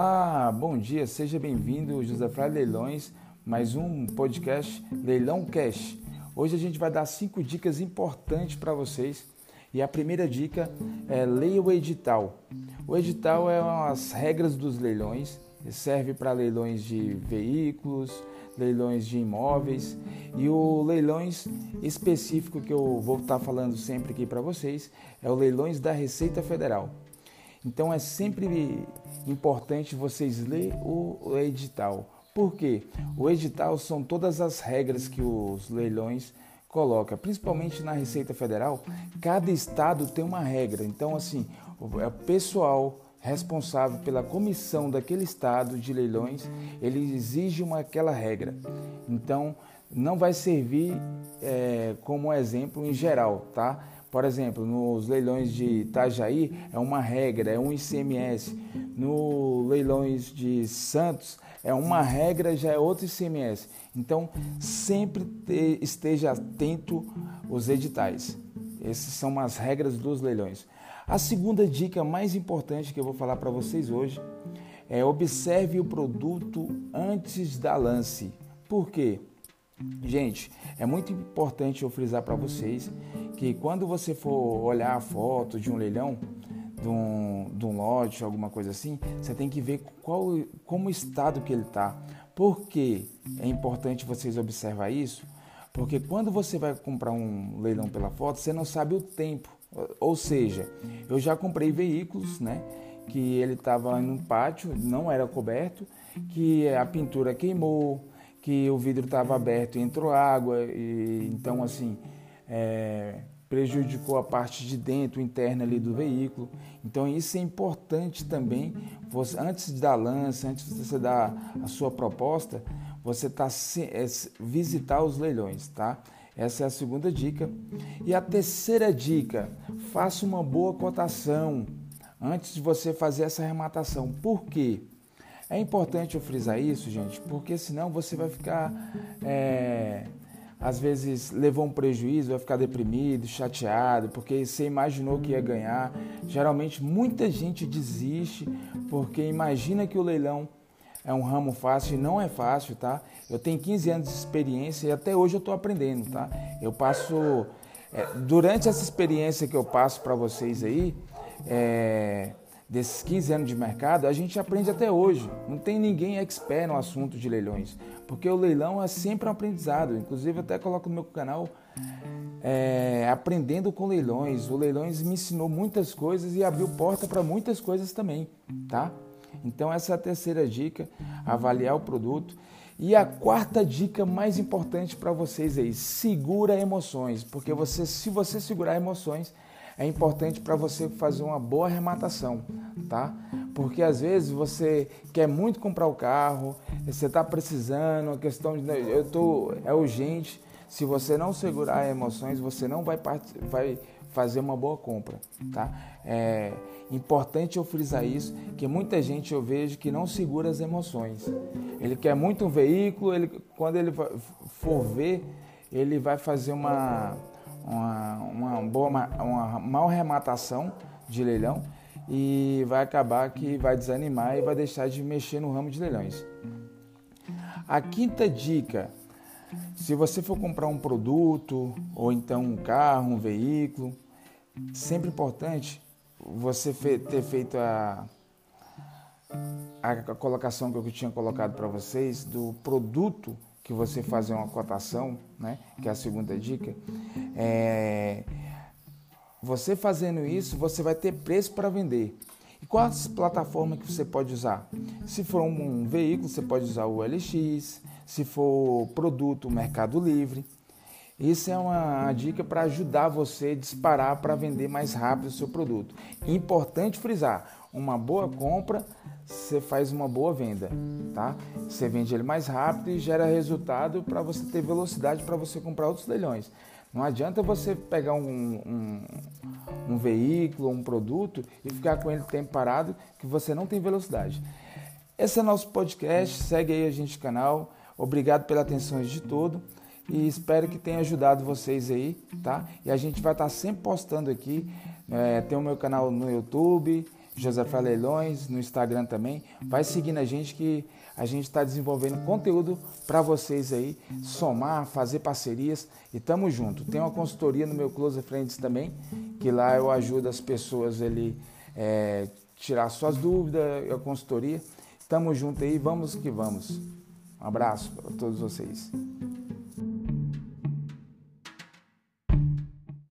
Olá, bom dia, seja bem-vindo, José Flávio Leilões, mais um podcast Leilão Cash. Hoje a gente vai dar cinco dicas importantes para vocês e a primeira dica é leia o edital. O edital é as regras dos leilões, serve para leilões de veículos, leilões de imóveis e o leilões específico que eu vou estar falando sempre aqui para vocês é o leilões da Receita Federal. Então é sempre importante vocês ler o edital. Por quê? O edital são todas as regras que os leilões colocam, principalmente na Receita Federal. Cada estado tem uma regra. Então, assim, o pessoal responsável pela comissão daquele estado de leilões, ele exige uma aquela regra. Então, não vai servir é, como exemplo em geral, tá? Por exemplo, nos leilões de Itajaí é uma regra, é um ICMS. No leilões de Santos é uma regra, já é outro ICMS. Então, sempre te, esteja atento aos editais. Essas são as regras dos leilões. A segunda dica mais importante que eu vou falar para vocês hoje é observe o produto antes da lance. Por quê? Gente, é muito importante eu frisar para vocês que quando você for olhar a foto de um leilão, de um, de um lote, alguma coisa assim, você tem que ver qual, como estado que ele está. Por que é importante vocês observar isso? Porque quando você vai comprar um leilão pela foto, você não sabe o tempo. Ou seja, eu já comprei veículos, né? Que ele estava no pátio, não era coberto, que a pintura queimou, que o vidro estava aberto e entrou água, e então assim é, prejudicou a parte de dentro, interna ali do veículo. Então isso é importante também. Você, antes da lança, antes de você dar a sua proposta, você tá é, visitar os leilões, tá? Essa é a segunda dica. E a terceira dica: faça uma boa cotação antes de você fazer essa arrematação. Por quê? É importante eu frisar isso, gente, porque senão você vai ficar, é, às vezes, levou um prejuízo, vai ficar deprimido, chateado, porque você imaginou que ia ganhar. Geralmente, muita gente desiste porque imagina que o leilão é um ramo fácil e não é fácil, tá? Eu tenho 15 anos de experiência e até hoje eu estou aprendendo, tá? Eu passo. É, durante essa experiência que eu passo para vocês aí, é, desses 15 anos de mercado, a gente aprende até hoje. Não tem ninguém expert no assunto de leilões, porque o leilão é sempre um aprendizado. Inclusive, até coloco no meu canal é, Aprendendo com Leilões. O Leilões me ensinou muitas coisas e abriu porta para muitas coisas também, tá? Então, essa é a terceira dica: avaliar o produto. E a quarta dica mais importante para vocês aí: segura emoções, porque você, se você segurar emoções, é importante para você fazer uma boa arrematação, tá? Porque às vezes você quer muito comprar o carro, você está precisando, a questão de eu tô é urgente. Se você não segurar emoções, você não vai, vai fazer uma boa compra, tá? É importante eu frisar isso, que muita gente eu vejo que não segura as emoções. Ele quer muito um veículo, ele quando ele for ver, ele vai fazer uma uma, uma boa uma mal rematação de leilão e vai acabar que vai desanimar e vai deixar de mexer no ramo de leilões. A quinta dica, se você for comprar um produto ou então um carro, um veículo, sempre importante você ter feito a, a colocação que eu tinha colocado para vocês do produto que você fazer uma cotação, né? Que é a segunda dica. É, você fazendo isso, você vai ter preço para vender. E quais plataformas que você pode usar? Se for um, um veículo, você pode usar o LX. Se for produto, o Mercado Livre. Isso é uma dica para ajudar você a disparar para vender mais rápido o seu produto. Importante frisar: uma boa compra você faz uma boa venda, tá? Você vende ele mais rápido e gera resultado para você ter velocidade para você comprar outros leilões. Não adianta você pegar um, um, um, veículo, um produto e ficar com ele tempo parado que você não tem velocidade. Esse é nosso podcast, segue aí a gente no canal. Obrigado pela atenção de todo e espero que tenha ajudado vocês aí, tá? E a gente vai estar sempre postando aqui. É, tem o meu canal no YouTube, Josafá Leilões, no Instagram também. Vai seguindo a gente que a gente está desenvolvendo conteúdo para vocês aí, somar, fazer parcerias e tamo junto. Tem uma consultoria no meu Close Friends também, que lá eu ajudo as pessoas ali é, tirar suas dúvidas, a consultoria. Tamo junto aí, vamos que vamos. Um abraço para todos vocês.